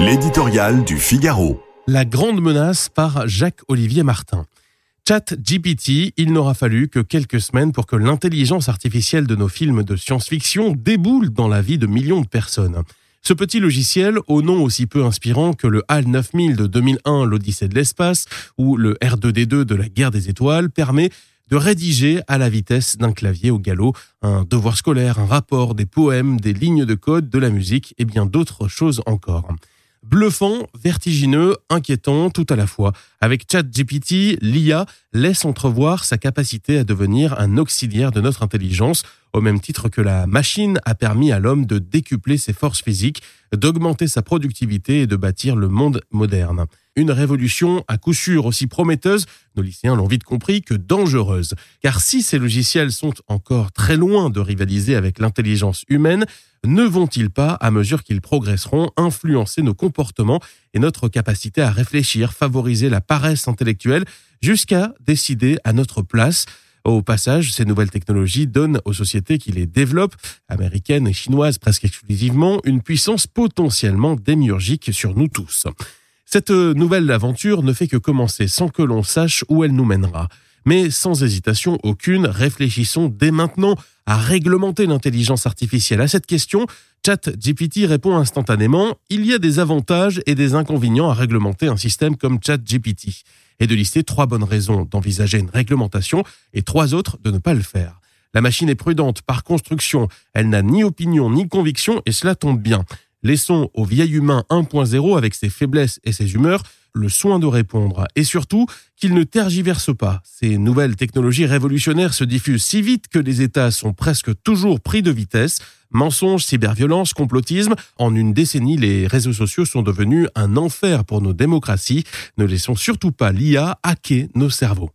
L'éditorial du Figaro. La grande menace par Jacques-Olivier Martin. Chat GPT, il n'aura fallu que quelques semaines pour que l'intelligence artificielle de nos films de science-fiction déboule dans la vie de millions de personnes. Ce petit logiciel, au nom aussi peu inspirant que le HAL 9000 de 2001, l'Odyssée de l'espace, ou le R2D2 de la guerre des étoiles, permet de rédiger à la vitesse d'un clavier au galop un devoir scolaire, un rapport, des poèmes, des lignes de code, de la musique et bien d'autres choses encore. Bluffant, vertigineux, inquiétant tout à la fois. Avec ChatGPT, l'IA laisse entrevoir sa capacité à devenir un auxiliaire de notre intelligence, au même titre que la machine a permis à l'homme de décupler ses forces physiques, d'augmenter sa productivité et de bâtir le monde moderne. Une révolution à coup sûr aussi prometteuse, nos lycéens l'ont vite compris, que dangereuse. Car si ces logiciels sont encore très loin de rivaliser avec l'intelligence humaine, ne vont-ils pas, à mesure qu'ils progresseront, influencer nos comportements et notre capacité à réfléchir, favoriser la paresse intellectuelle, jusqu'à décider à notre place? Au passage, ces nouvelles technologies donnent aux sociétés qui les développent, américaines et chinoises presque exclusivement, une puissance potentiellement démiurgique sur nous tous. Cette nouvelle aventure ne fait que commencer sans que l'on sache où elle nous mènera. Mais sans hésitation aucune, réfléchissons dès maintenant à réglementer l'intelligence artificielle. À cette question, ChatGPT répond instantanément il y a des avantages et des inconvénients à réglementer un système comme ChatGPT et de lister trois bonnes raisons d'envisager une réglementation et trois autres de ne pas le faire. La machine est prudente par construction, elle n'a ni opinion ni conviction et cela tombe bien. Laissons au vieil humain 1.0 avec ses faiblesses et ses humeurs le soin de répondre et surtout qu'il ne tergiverse pas. Ces nouvelles technologies révolutionnaires se diffusent si vite que les États sont presque toujours pris de vitesse. Mensonges, cyberviolence, complotisme. En une décennie, les réseaux sociaux sont devenus un enfer pour nos démocraties. Ne laissons surtout pas l'IA hacker nos cerveaux.